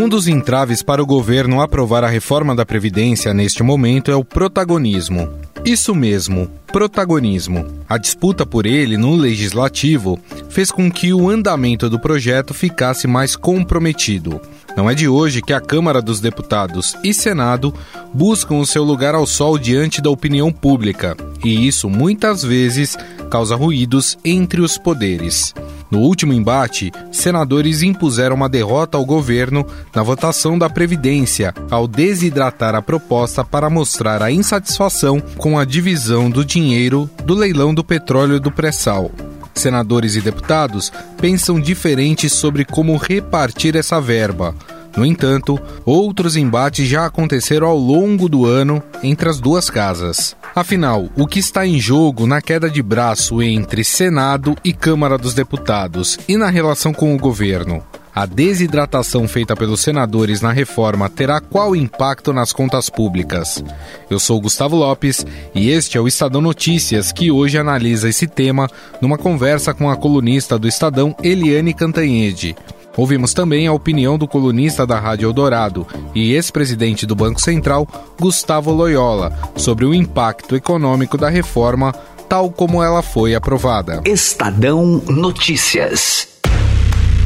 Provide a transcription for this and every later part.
Um dos entraves para o governo aprovar a reforma da Previdência neste momento é o protagonismo. Isso mesmo, protagonismo. A disputa por ele no legislativo fez com que o andamento do projeto ficasse mais comprometido. Não é de hoje que a Câmara dos Deputados e Senado buscam o seu lugar ao sol diante da opinião pública, e isso muitas vezes causa ruídos entre os poderes. No último embate, senadores impuseram uma derrota ao governo na votação da Previdência, ao desidratar a proposta para mostrar a insatisfação com a divisão do dinheiro do leilão do petróleo do pré-sal. Senadores e deputados pensam diferente sobre como repartir essa verba. No entanto, outros embates já aconteceram ao longo do ano entre as duas casas. Afinal, o que está em jogo na queda de braço entre Senado e Câmara dos Deputados e na relação com o governo? A desidratação feita pelos senadores na reforma terá qual impacto nas contas públicas? Eu sou Gustavo Lopes e este é o Estadão Notícias, que hoje analisa esse tema numa conversa com a colunista do Estadão, Eliane Cantanhede. Ouvimos também a opinião do colunista da Rádio Eldorado e ex-presidente do Banco Central, Gustavo Loyola, sobre o impacto econômico da reforma tal como ela foi aprovada. Estadão Notícias.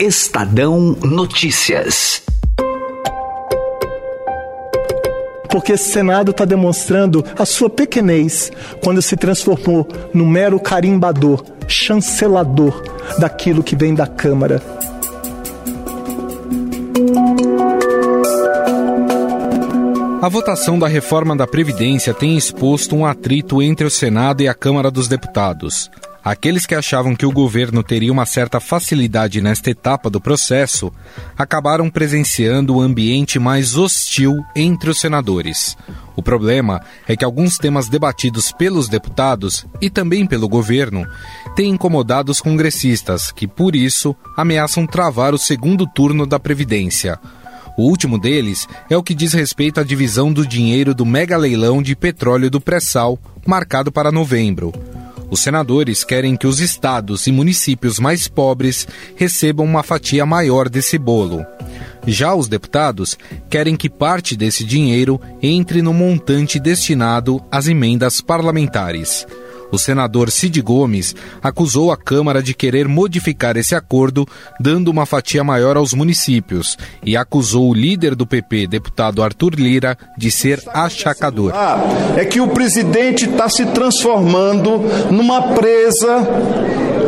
Estadão Notícias. porque esse Senado está demonstrando a sua pequenez quando se transformou no mero carimbador, chancelador daquilo que vem da Câmara. A votação da reforma da Previdência tem exposto um atrito entre o Senado e a Câmara dos Deputados. Aqueles que achavam que o governo teria uma certa facilidade nesta etapa do processo acabaram presenciando o um ambiente mais hostil entre os senadores. O problema é que alguns temas debatidos pelos deputados e também pelo governo têm incomodado os congressistas, que por isso ameaçam travar o segundo turno da Previdência. O último deles é o que diz respeito à divisão do dinheiro do mega leilão de petróleo do pré-sal, marcado para novembro. Os senadores querem que os estados e municípios mais pobres recebam uma fatia maior desse bolo. Já os deputados querem que parte desse dinheiro entre no montante destinado às emendas parlamentares. O senador Cid Gomes acusou a Câmara de querer modificar esse acordo, dando uma fatia maior aos municípios, e acusou o líder do PP, deputado Arthur Lira, de ser achacador. É que o presidente está se transformando numa presa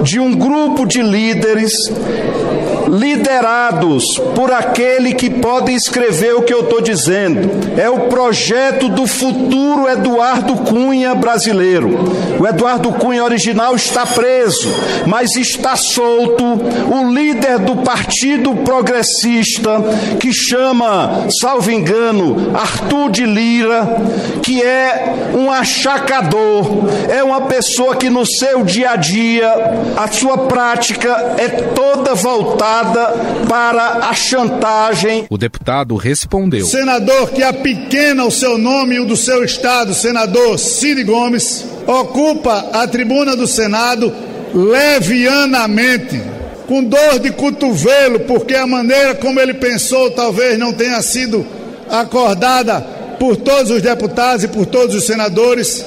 de um grupo de líderes liderados por aquele que pode escrever o que eu estou dizendo. É o projeto do futuro Eduardo Cunha brasileiro. O Eduardo Cunha original está preso, mas está solto o líder do Partido Progressista, que chama, salvo engano, Arthur de Lira, que é um achacador, é uma pessoa que no seu dia a dia, a sua prática é toda voltada para a chantagem. O deputado respondeu: Senador que apequena o seu nome e o do seu estado, senador Cid Gomes, ocupa a tribuna do Senado levianamente, com dor de cotovelo, porque a maneira como ele pensou talvez não tenha sido acordada por todos os deputados e por todos os senadores,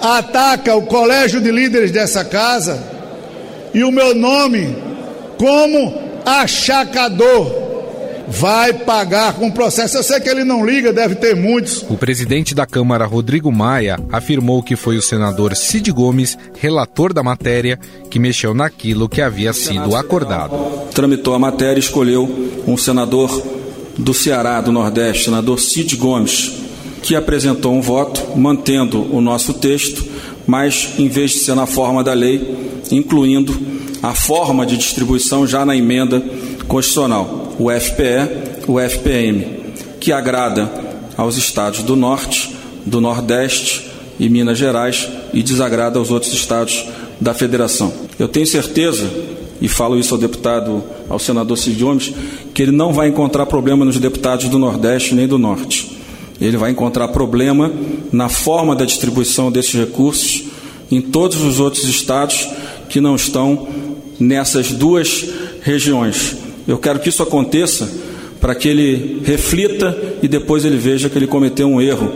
ataca o colégio de líderes dessa casa e o meu nome como achacador vai pagar com processo. Eu sei que ele não liga, deve ter muitos. O presidente da Câmara, Rodrigo Maia, afirmou que foi o senador Cid Gomes, relator da matéria, que mexeu naquilo que havia sido acordado. Tramitou a matéria e escolheu um senador do Ceará, do Nordeste, senador Cid Gomes, que apresentou um voto mantendo o nosso texto, mas em vez de ser na forma da lei, incluindo a forma de distribuição já na emenda constitucional, o FPE, o FPM. que agrada aos estados do Norte, do Nordeste e Minas Gerais e desagrada aos outros estados da Federação. Eu tenho certeza, e falo isso ao deputado, ao senador Cid Gomes, que ele não vai encontrar problema nos deputados do Nordeste nem do Norte. Ele vai encontrar problema na forma da distribuição desses recursos em todos os outros estados que não estão nessas duas regiões. Eu quero que isso aconteça para que ele reflita e depois ele veja que ele cometeu um erro.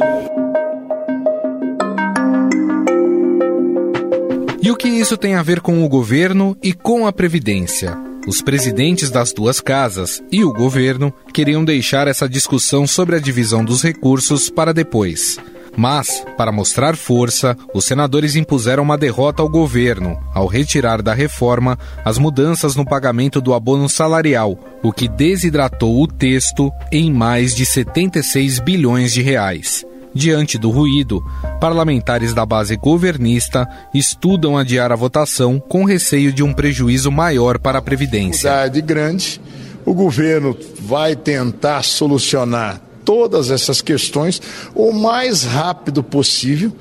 E o que isso tem a ver com o governo e com a Previdência? Os presidentes das duas casas e o governo queriam deixar essa discussão sobre a divisão dos recursos para depois. Mas, para mostrar força, os senadores impuseram uma derrota ao governo ao retirar da reforma as mudanças no pagamento do abono salarial, o que desidratou o texto em mais de 76 bilhões de reais. Diante do ruído, parlamentares da base governista estudam adiar a votação com receio de um prejuízo maior para a Previdência. grande. O governo vai tentar solucionar todas essas questões o mais rápido possível.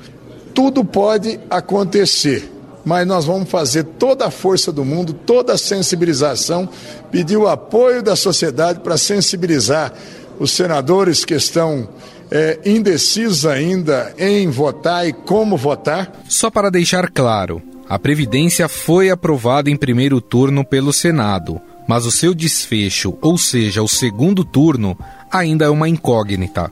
Tudo pode acontecer, mas nós vamos fazer toda a força do mundo, toda a sensibilização, pedir o apoio da sociedade para sensibilizar os senadores que estão é, indecisos ainda em votar e como votar. Só para deixar claro, a Previdência foi aprovada em primeiro turno pelo Senado, mas o seu desfecho, ou seja, o segundo turno, ainda é uma incógnita.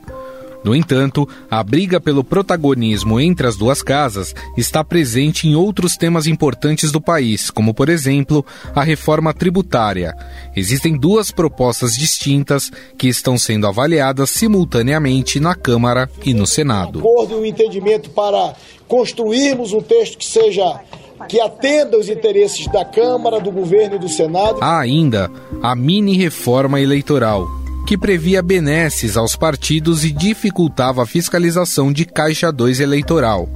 No entanto, a briga pelo protagonismo entre as duas casas está presente em outros temas importantes do país, como, por exemplo, a reforma tributária. Existem duas propostas distintas que estão sendo avaliadas simultaneamente na Câmara e no Senado. Um acordo e um entendimento para construirmos um texto que seja que atenda os interesses da Câmara, do governo e do Senado. Há ainda a mini reforma eleitoral que previa benesses aos partidos e dificultava a fiscalização de Caixa 2 eleitoral.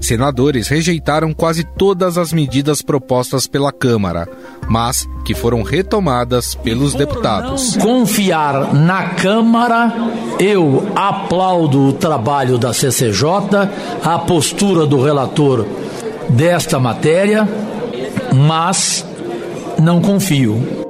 Senadores rejeitaram quase todas as medidas propostas pela Câmara, mas que foram retomadas pelos deputados. Confiar na Câmara, eu aplaudo o trabalho da CCJ, a postura do relator desta matéria, mas não confio.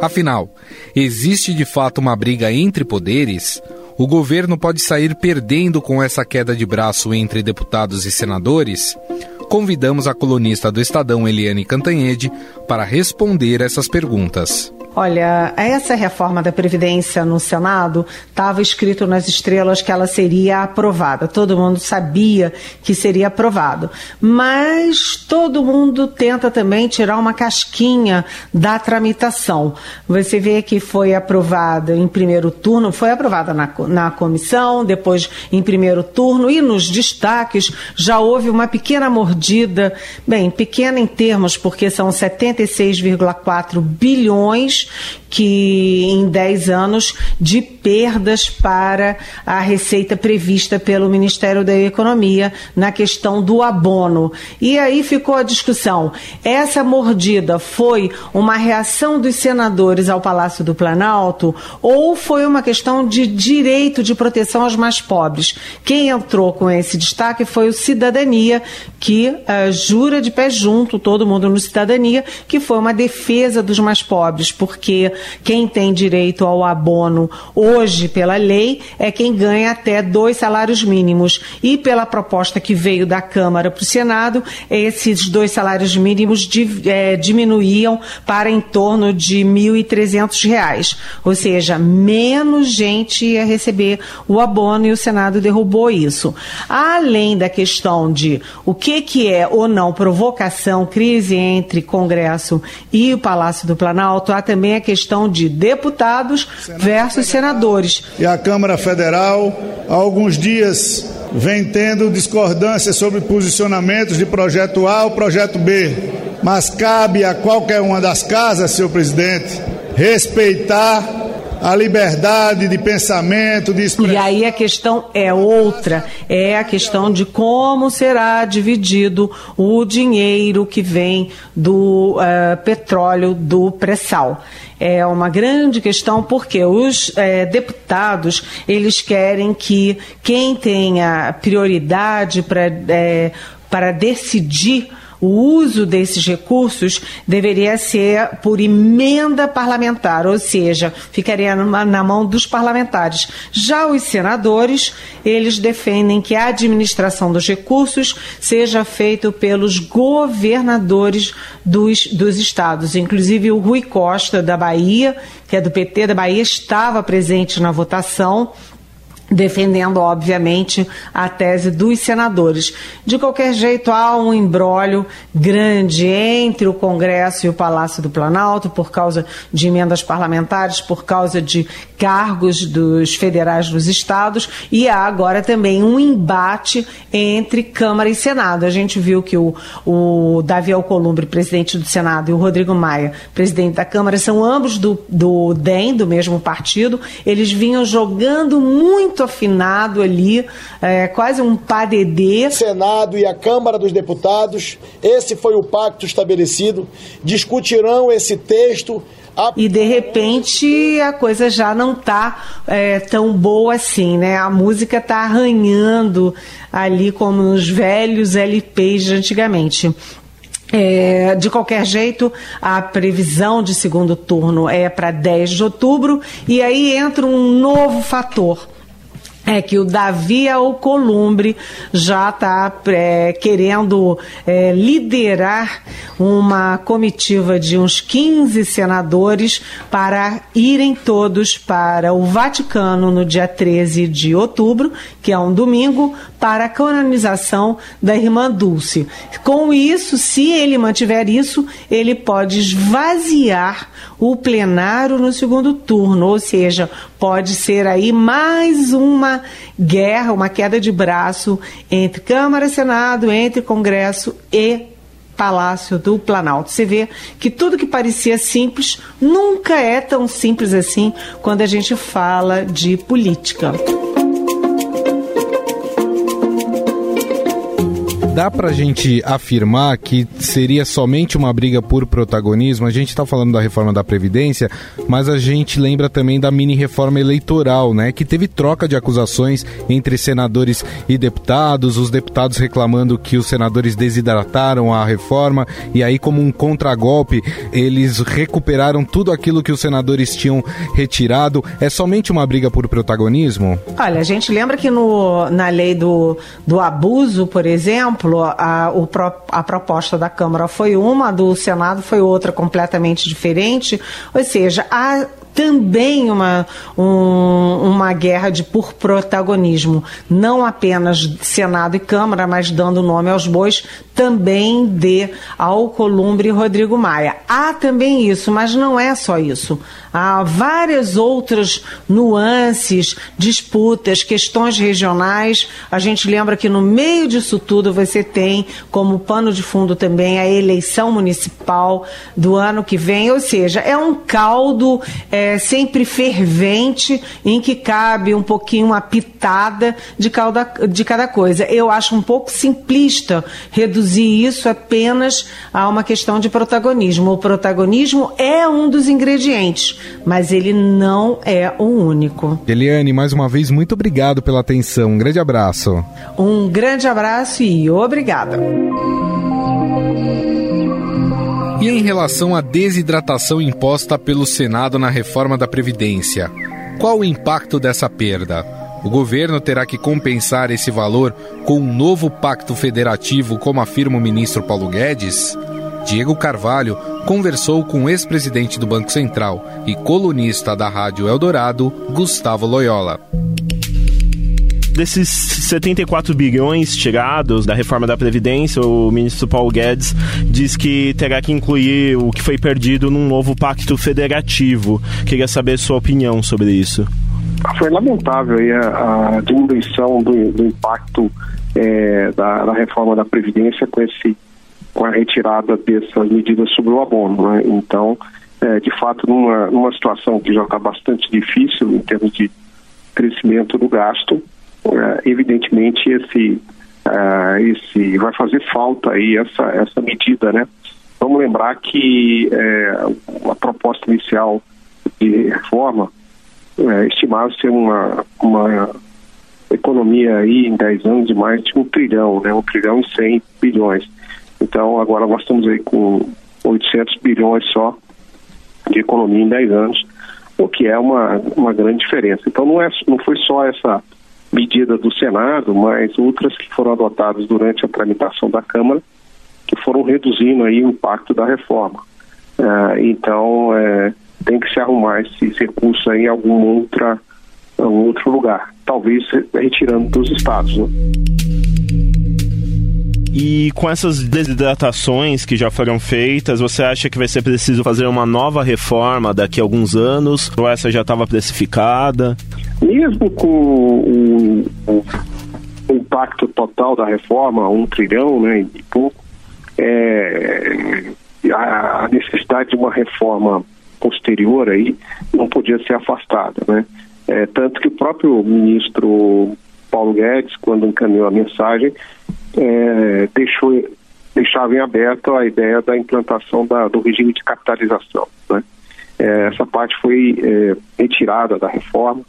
Afinal, existe de fato uma briga entre poderes? O governo pode sair perdendo com essa queda de braço entre deputados e senadores? Convidamos a colunista do Estadão, Eliane Cantanhede, para responder essas perguntas. Olha, essa reforma da Previdência no Senado estava escrito nas estrelas que ela seria aprovada. Todo mundo sabia que seria aprovado. Mas todo mundo tenta também tirar uma casquinha da tramitação. Você vê que foi aprovada em primeiro turno, foi aprovada na, na comissão, depois em primeiro turno, e nos destaques já houve uma pequena mordida, bem, pequena em termos, porque são 76,4 bilhões que em 10 anos de perdas para a receita prevista pelo Ministério da Economia na questão do abono. E aí ficou a discussão: essa mordida foi uma reação dos senadores ao Palácio do Planalto ou foi uma questão de direito de proteção aos mais pobres? Quem entrou com esse destaque foi o Cidadania, que uh, jura de pé junto, todo mundo no Cidadania, que foi uma defesa dos mais pobres, porque quem tem direito ao abono hoje pela lei é quem ganha até dois salários mínimos. E pela proposta que veio da Câmara para o Senado, esses dois salários mínimos é, diminuíam para em torno de R$ 1.300. Ou seja, menos gente ia receber o abono e o Senado derrubou isso. Além da questão de o que, que é ou não provocação, crise entre Congresso e o Palácio do Planalto, há também a questão de deputados Senado versus Federal. senadores. E a Câmara Federal, há alguns dias, vem tendo discordância sobre posicionamentos de projeto A ou projeto B. Mas cabe a qualquer uma das casas, senhor presidente, respeitar a liberdade de pensamento, de expressão. E aí a questão é outra, é a questão de como será dividido o dinheiro que vem do uh, petróleo do pré-sal é uma grande questão porque os é, deputados eles querem que quem tenha prioridade para é, para decidir o uso desses recursos deveria ser por emenda parlamentar, ou seja, ficaria na mão dos parlamentares. Já os senadores, eles defendem que a administração dos recursos seja feita pelos governadores dos, dos estados. Inclusive o Rui Costa, da Bahia, que é do PT da Bahia, estava presente na votação defendendo, obviamente, a tese dos senadores. De qualquer jeito, há um embrólio grande entre o Congresso e o Palácio do Planalto por causa de emendas parlamentares, por causa de cargos dos federais dos estados e há agora também um embate entre Câmara e Senado. A gente viu que o, o Davi Alcolumbre, presidente do Senado, e o Rodrigo Maia, presidente da Câmara, são ambos do, do DEM, do mesmo partido. Eles vinham jogando muito muito afinado ali, é, quase um PADD. Senado e a Câmara dos Deputados, esse foi o pacto estabelecido, discutirão esse texto e de repente a coisa já não está é, tão boa assim, né? A música está arranhando ali como nos velhos LPs de antigamente. É, de qualquer jeito, a previsão de segundo turno é para 10 de outubro, e aí entra um novo fator é que o Davi Alcolumbre já está é, querendo é, liderar uma comitiva de uns 15 senadores para irem todos para o Vaticano no dia 13 de outubro, que é um domingo, para a canonização da irmã Dulce. Com isso, se ele mantiver isso, ele pode esvaziar o plenário no segundo turno, ou seja, pode ser aí mais uma guerra, uma queda de braço entre Câmara e Senado, entre Congresso e Palácio do Planalto. Você vê que tudo que parecia simples nunca é tão simples assim quando a gente fala de política. Dá pra gente afirmar que seria somente uma briga por protagonismo? A gente tá falando da reforma da Previdência, mas a gente lembra também da mini reforma eleitoral, né? Que teve troca de acusações entre senadores e deputados, os deputados reclamando que os senadores desidrataram a reforma e aí, como um contragolpe, eles recuperaram tudo aquilo que os senadores tinham retirado. É somente uma briga por protagonismo? Olha, a gente lembra que no, na lei do, do abuso, por exemplo, exemplo, a, o, a proposta da Câmara foi uma, a do Senado foi outra completamente diferente. Ou seja, há também uma, um, uma guerra de por protagonismo, não apenas Senado e Câmara, mas dando nome aos bois, também de Alcolumbre e Rodrigo Maia. Há também isso, mas não é só isso. Há várias outras nuances, disputas, questões regionais. A gente lembra que no meio disso tudo você tem como pano de fundo também a eleição municipal do ano que vem, ou seja, é um caldo é, sempre fervente em que cabe um pouquinho uma pitada de cada, de cada coisa. Eu acho um pouco simplista reduzir isso apenas a uma questão de protagonismo. O protagonismo é um dos ingredientes mas ele não é o único. Eliane, mais uma vez, muito obrigado pela atenção. Um grande abraço. Um grande abraço e obrigada. E em relação à desidratação imposta pelo Senado na reforma da Previdência, qual o impacto dessa perda? O governo terá que compensar esse valor com um novo pacto federativo, como afirma o ministro Paulo Guedes? Diego Carvalho conversou com o ex-presidente do Banco Central e colunista da Rádio Eldorado, Gustavo Loyola desses 74 bilhões tirados da reforma da Previdência, o ministro Paulo Guedes diz que terá que incluir o que foi perdido num novo pacto federativo. Queria saber sua opinião sobre isso. Foi lamentável a, a diminuição do, do impacto é, da, da reforma da Previdência com esse com a retirada dessas medidas sobre o abono. Né? Então, é, de fato, numa, numa situação que já está bastante difícil em termos de crescimento do gasto, é, evidentemente esse, é, esse vai fazer falta aí essa, essa medida, né? Vamos lembrar que é, a proposta inicial de reforma estimava ser uma, uma economia aí em 10 anos de mais de um trilhão, né? Um trilhão e 100 bilhões. Então agora nós estamos aí com 800 bilhões só de economia em 10 anos, o que é uma, uma grande diferença. Então não, é, não foi só essa medida do Senado, mas outras que foram adotadas durante a tramitação da Câmara, que foram reduzindo aí o impacto da reforma. Uh, então é, tem que se arrumar esse recurso em algum outra, outro lugar, talvez retirando dos estados. Né? E com essas desidratações que já foram feitas, você acha que vai ser preciso fazer uma nova reforma daqui a alguns anos? Ou essa já estava precificada? Mesmo com o, o, o, impacto total da reforma, um trilhão né, e pouco, é, a necessidade de uma reforma posterior aí não podia ser afastada, né? É, tanto que o próprio ministro Paulo Guedes, quando encaminhou a mensagem, é, deixou, deixava em aberto a ideia da implantação da, do regime de capitalização. Né? É, essa parte foi é, retirada da reforma,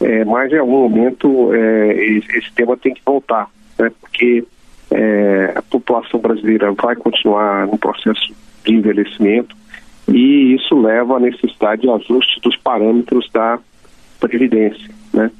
é, mas em algum momento é, esse tema tem que voltar, né? porque é, a população brasileira vai continuar no processo de envelhecimento e isso leva à necessidade de ajuste dos parâmetros da Previdência. Né?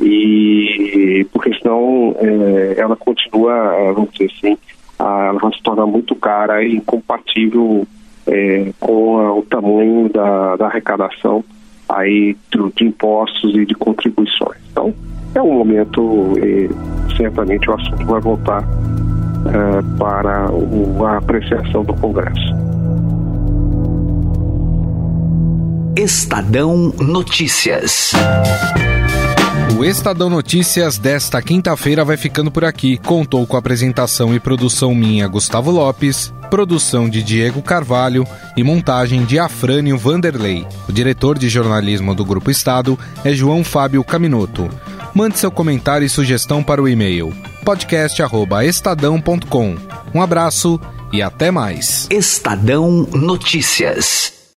e porque senão é, ela continua, é, vamos dizer assim, a, ela vai se tornar muito cara e incompatível é, com a, o tamanho da, da arrecadação aí de, impostos e de contribuições. Então, é um momento, e certamente o assunto vai voltar é, para o, a apreciação do Congresso. Estadão Notícias. O Estadão Notícias desta quinta-feira vai ficando por aqui. Contou com apresentação e produção minha, Gustavo Lopes, produção de Diego Carvalho e montagem de Afrânio Vanderlei. O diretor de jornalismo do Grupo Estado é João Fábio Caminoto. Mande seu comentário e sugestão para o e-mail podcast@estadão.com. Um abraço e até mais. Estadão Notícias.